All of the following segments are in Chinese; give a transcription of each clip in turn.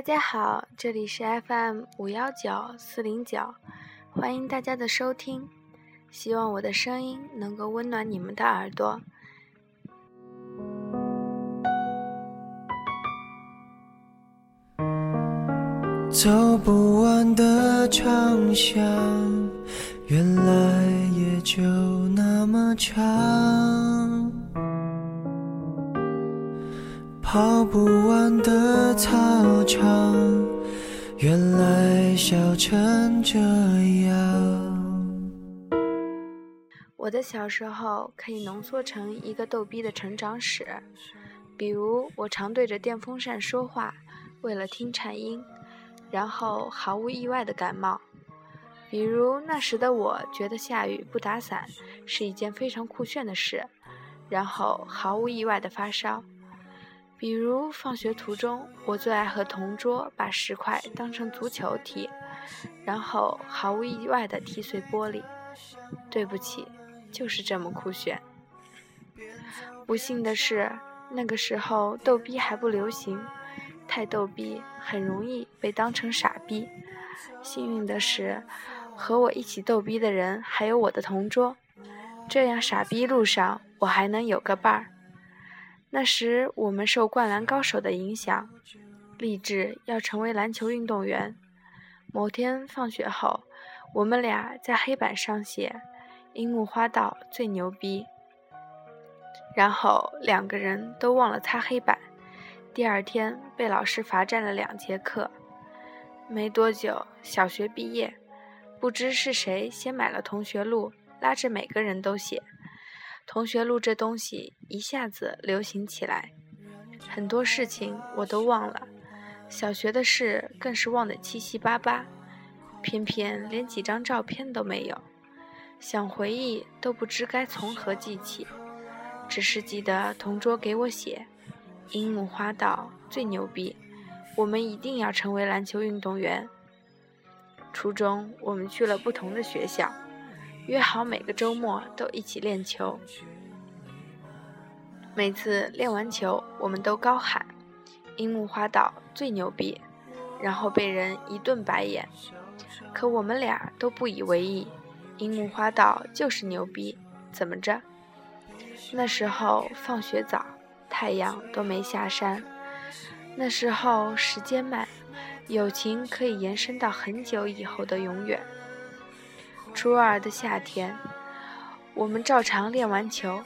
大家好，这里是 FM 五幺九四零九，欢迎大家的收听，希望我的声音能够温暖你们的耳朵。走不完的长巷，原来也就那么长。跑不完的操场，原来笑成这样。我的小时候可以浓缩成一个逗逼的成长史，比如我常对着电风扇说话，为了听颤音，然后毫无意外的感冒；比如那时的我觉得下雨不打伞是一件非常酷炫的事，然后毫无意外的发烧。比如放学途中，我最爱和同桌把石块当成足球踢，然后毫无意外地踢碎玻璃。对不起，就是这么酷炫。不幸的是，那个时候逗逼还不流行，太逗逼很容易被当成傻逼。幸运的是，和我一起逗逼的人还有我的同桌，这样傻逼路上我还能有个伴儿。那时我们受《灌篮高手》的影响，立志要成为篮球运动员。某天放学后，我们俩在黑板上写“樱木花道最牛逼”，然后两个人都忘了擦黑板。第二天被老师罚站了两节课。没多久，小学毕业，不知是谁先买了同学录，拉着每个人都写。同学录这东西一下子流行起来，很多事情我都忘了，小学的事更是忘得七七八八，偏偏连几张照片都没有，想回忆都不知该从何记起，只是记得同桌给我写：“樱木花道最牛逼，我们一定要成为篮球运动员。”初中我们去了不同的学校。约好每个周末都一起练球。每次练完球，我们都高喊“樱木花道最牛逼”，然后被人一顿白眼。可我们俩都不以为意，樱木花道就是牛逼，怎么着？那时候放学早，太阳都没下山。那时候时间慢，友情可以延伸到很久以后的永远。初二的夏天，我们照常练完球。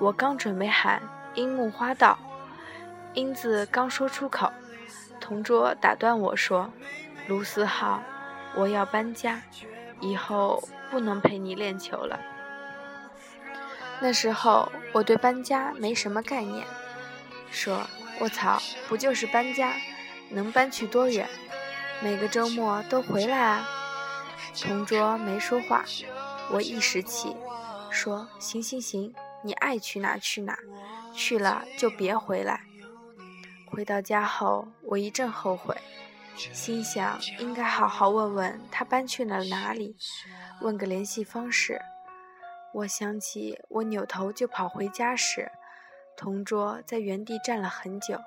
我刚准备喊“樱木花道”，英子刚说出口，同桌打断我说：“卢思浩，我要搬家，以后不能陪你练球了。”那时候我对搬家没什么概念，说：“我操，不就是搬家，能搬去多远？每个周末都回来啊。”同桌没说话，我一时气，说：“行行行，你爱去哪去哪，去了就别回来。”回到家后，我一阵后悔，心想应该好好问问他搬去了哪里，问个联系方式。我想起我扭头就跑回家时，同桌在原地站了很久，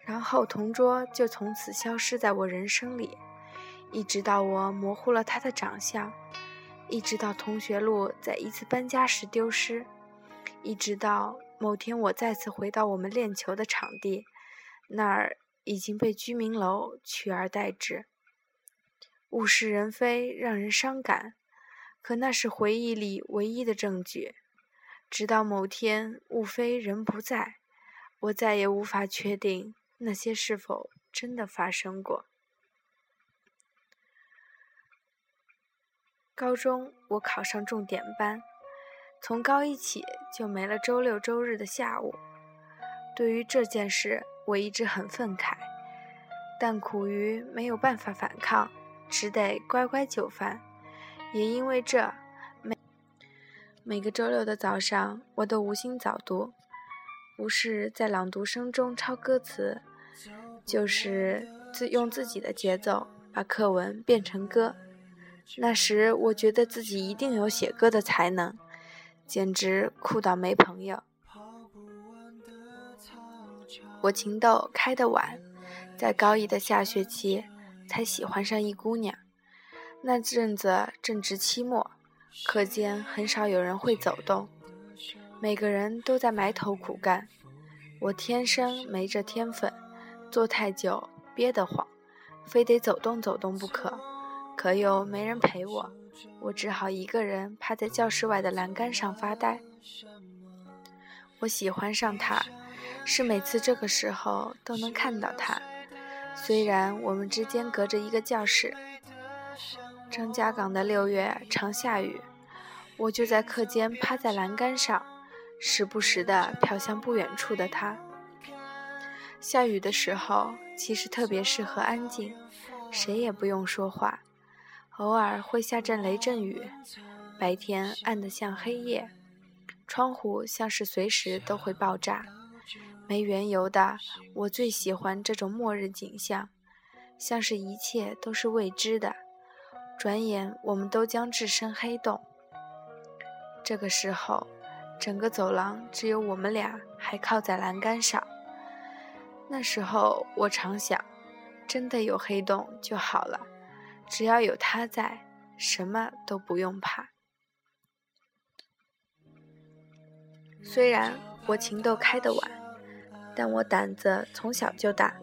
然后同桌就从此消失在我人生里。一直到我模糊了他的长相，一直到同学录在一次搬家时丢失，一直到某天我再次回到我们练球的场地，那儿已经被居民楼取而代之。物是人非，让人伤感，可那是回忆里唯一的证据。直到某天物非人不在，我再也无法确定那些是否真的发生过。高中我考上重点班，从高一起就没了周六周日的下午。对于这件事，我一直很愤慨，但苦于没有办法反抗，只得乖乖就范。也因为这，每每个周六的早上，我都无心早读，不是在朗读声中抄歌词，就是自用自己的节奏把课文变成歌。那时我觉得自己一定有写歌的才能，简直酷到没朋友。我情窦开得晚，在高一的下学期，才喜欢上一姑娘。那阵子正值期末，课间很少有人会走动，每个人都在埋头苦干。我天生没这天分，坐太久憋得慌，非得走动走动不可。可又没人陪我，我只好一个人趴在教室外的栏杆上发呆。我喜欢上他，是每次这个时候都能看到他。虽然我们之间隔着一个教室，张家港的六月常下雨，我就在课间趴在栏杆上，时不时地瞟向不远处的他。下雨的时候，其实特别适合安静，谁也不用说话。偶尔会下阵雷阵雨，白天暗得像黑夜，窗户像是随时都会爆炸。没缘由的，我最喜欢这种末日景象，像是一切都是未知的。转眼我们都将置身黑洞。这个时候，整个走廊只有我们俩还靠在栏杆上。那时候我常想，真的有黑洞就好了，只要有他在，什么都不用怕。虽然我情窦开得晚。但我胆子从小就大。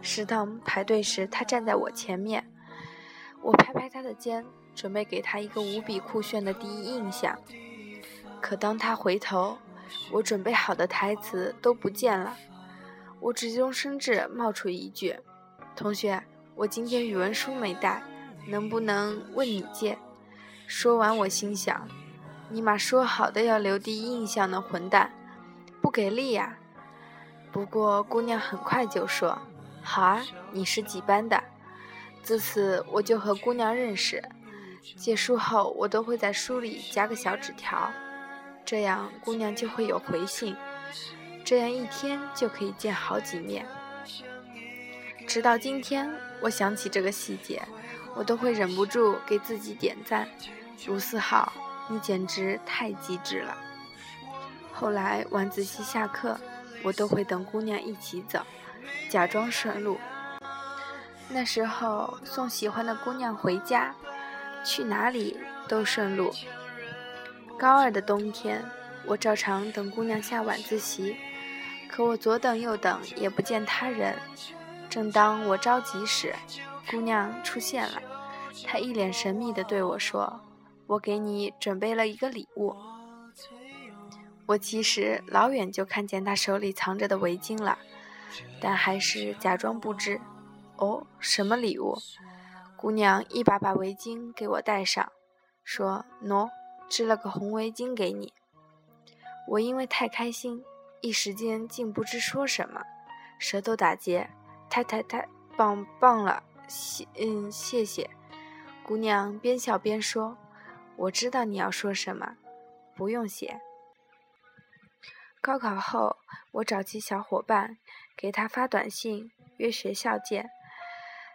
食堂排队时，他站在我前面，我拍拍他的肩，准备给他一个无比酷炫的第一印象。可当他回头，我准备好的台词都不见了。我急中生智，冒出一句：“同学，我今天语文书没带，能不能问你借？”说完，我心想：“尼玛，说好的要留第一印象的混蛋，不给力呀！”不过，姑娘很快就说：“好啊，你是几班的？”自此，我就和姑娘认识。借书后，我都会在书里夹个小纸条，这样姑娘就会有回信。这样一天就可以见好几面。直到今天，我想起这个细节，我都会忍不住给自己点赞。卢思浩，你简直太机智了。后来晚自习下课。我都会等姑娘一起走，假装顺路。那时候送喜欢的姑娘回家，去哪里都顺路。高二的冬天，我照常等姑娘下晚自习，可我左等右等也不见她人。正当我着急时，姑娘出现了，她一脸神秘地对我说：“我给你准备了一个礼物。”我其实老远就看见他手里藏着的围巾了，但还是假装不知。哦，什么礼物？姑娘一把把围巾给我戴上，说：“喏，织了个红围巾给你。”我因为太开心，一时间竟不知说什么，舌头打结。太太太棒棒了，谢嗯谢谢。姑娘边笑边说：“我知道你要说什么，不用谢。”高考后，我找起小伙伴，给他发短信约学校见，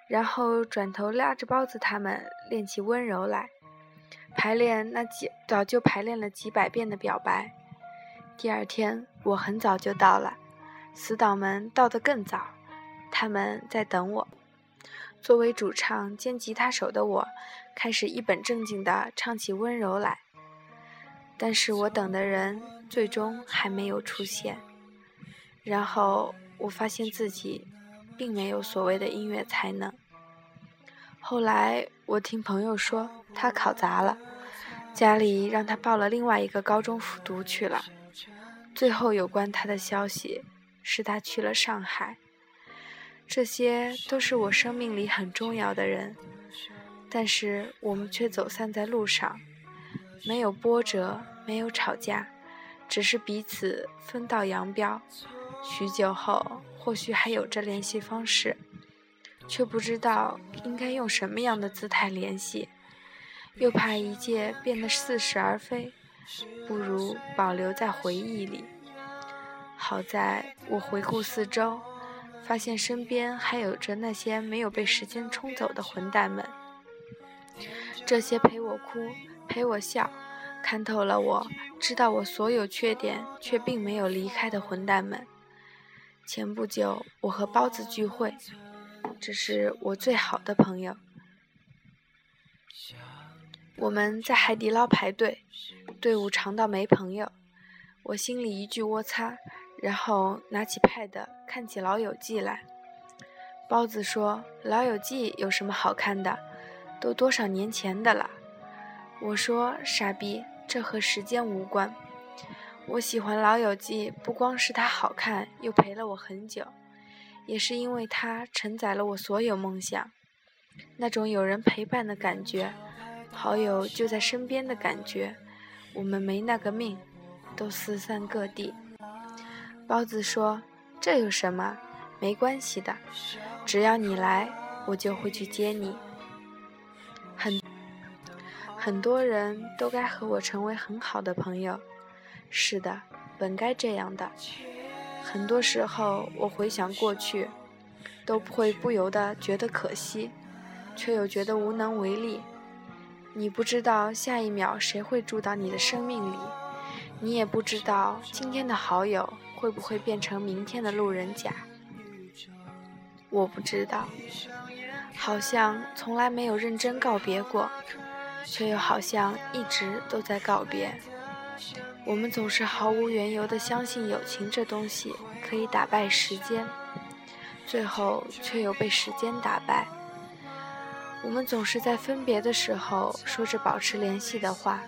然后转头拉着包子他们练起温柔来，排练那几早就排练了几百遍的表白。第二天，我很早就到了，死党们到得更早，他们在等我。作为主唱兼吉他手的我，开始一本正经地唱起温柔来。但是我等的人最终还没有出现，然后我发现自己并没有所谓的音乐才能。后来我听朋友说他考砸了，家里让他报了另外一个高中复读去了。最后有关他的消息是他去了上海。这些都是我生命里很重要的人，但是我们却走散在路上。没有波折，没有吵架，只是彼此分道扬镳。许久后，或许还有着联系方式，却不知道应该用什么样的姿态联系，又怕一切变得似是而非，不如保留在回忆里。好在我回顾四周，发现身边还有着那些没有被时间冲走的混蛋们，这些陪我哭。陪我笑，看透了我，知道我所有缺点却并没有离开的混蛋们。前不久，我和包子聚会，这是我最好的朋友。我们在海底捞排队，队伍长到没朋友，我心里一句我擦，然后拿起 pad 看起《老友记》来。包子说：“《老友记》有什么好看的？都多少年前的了。”我说：“傻逼，这和时间无关。我喜欢《老友记》，不光是它好看，又陪了我很久，也是因为它承载了我所有梦想，那种有人陪伴的感觉。”好友就在身边的感觉，我们没那个命，都四散各地。包子说：“这有什么？没关系的，只要你来，我就会去接你。”很很多人都该和我成为很好的朋友。是的，本该这样的。很多时候，我回想过去，都不会不由得觉得可惜，却又觉得无能为力。你不知道下一秒谁会住到你的生命里，你也不知道今天的好友会不会变成明天的路人甲。我不知道，好像从来没有认真告别过，却又好像一直都在告别。我们总是毫无缘由地相信友情这东西可以打败时间，最后却又被时间打败。我们总是在分别的时候说着保持联系的话，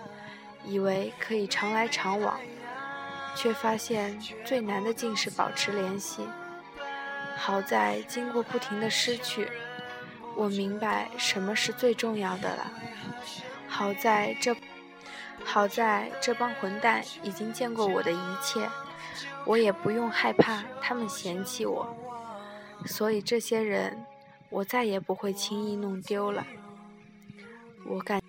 以为可以常来常往，却发现最难的竟是保持联系。好在经过不停的失去，我明白什么是最重要的了。好在这，好在这帮混蛋已经见过我的一切，我也不用害怕他们嫌弃我。所以这些人。我再也不会轻易弄丢了。我感，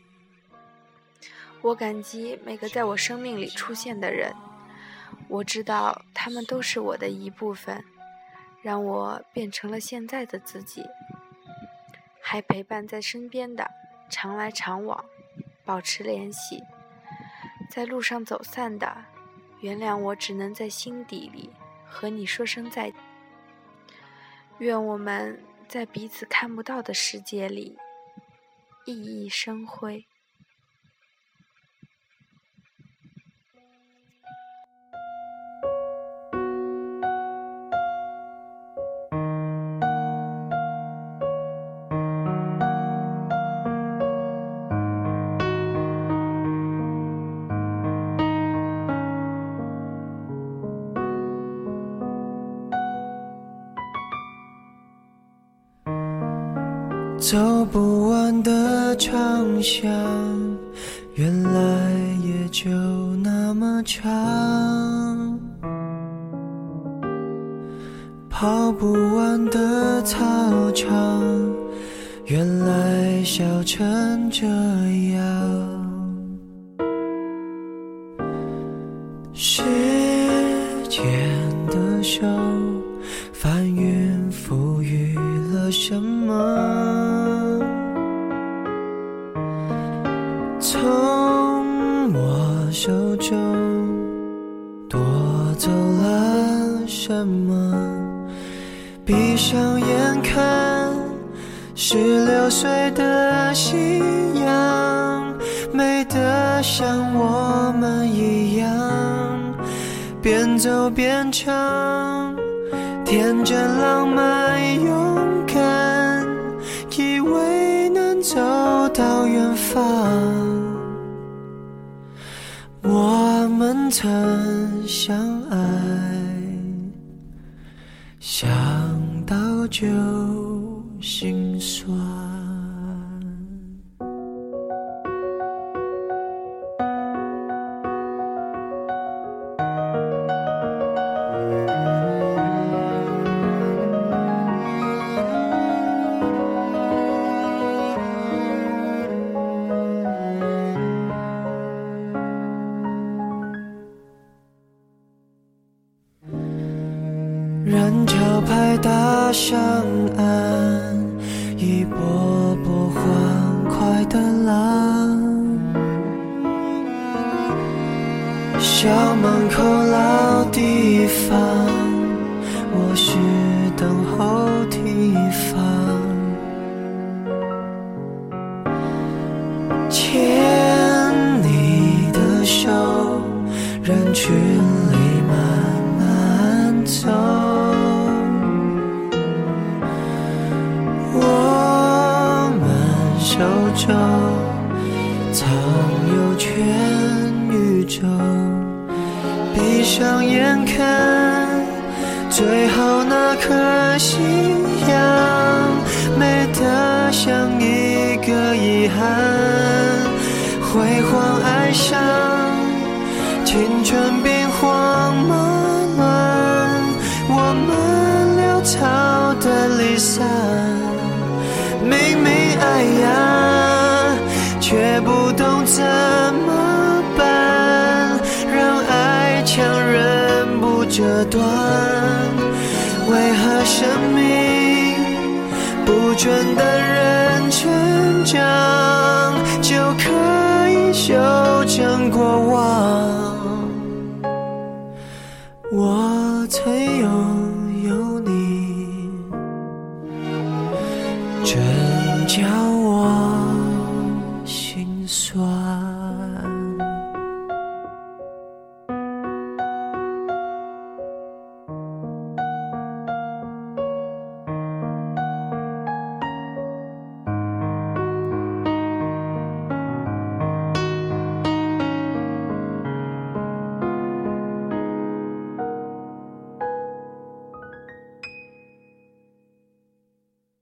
我感激每个在我生命里出现的人。我知道他们都是我的一部分，让我变成了现在的自己。还陪伴在身边的，常来常往，保持联系。在路上走散的，原谅我只能在心底里和你说声再见。愿我们。在彼此看不到的世界里，熠熠生辉。走不完的长巷，原来也就那么长。跑不完的操场，原来笑成这样。时间的手，我手中夺走了什么？闭上眼看，十六岁的夕阳，美得像我们一样，边走边唱，天真浪漫勇敢，以为能走到远方。我们曾相爱，想到就心酸。人潮拍打上岸，一波波欢快的浪。校门口老地方，我是等候提防。牵你的手，人群里慢慢走。手中藏有全宇宙，闭上眼看，最后那颗夕阳，美得像一个遗憾。辉煌爱上，青春兵荒马乱，我们潦草的离散。爱呀，却不懂怎么办，让爱强忍不折断。为何生命不准等人成长，就可以修正过往？我曾拥有你。真叫我心酸。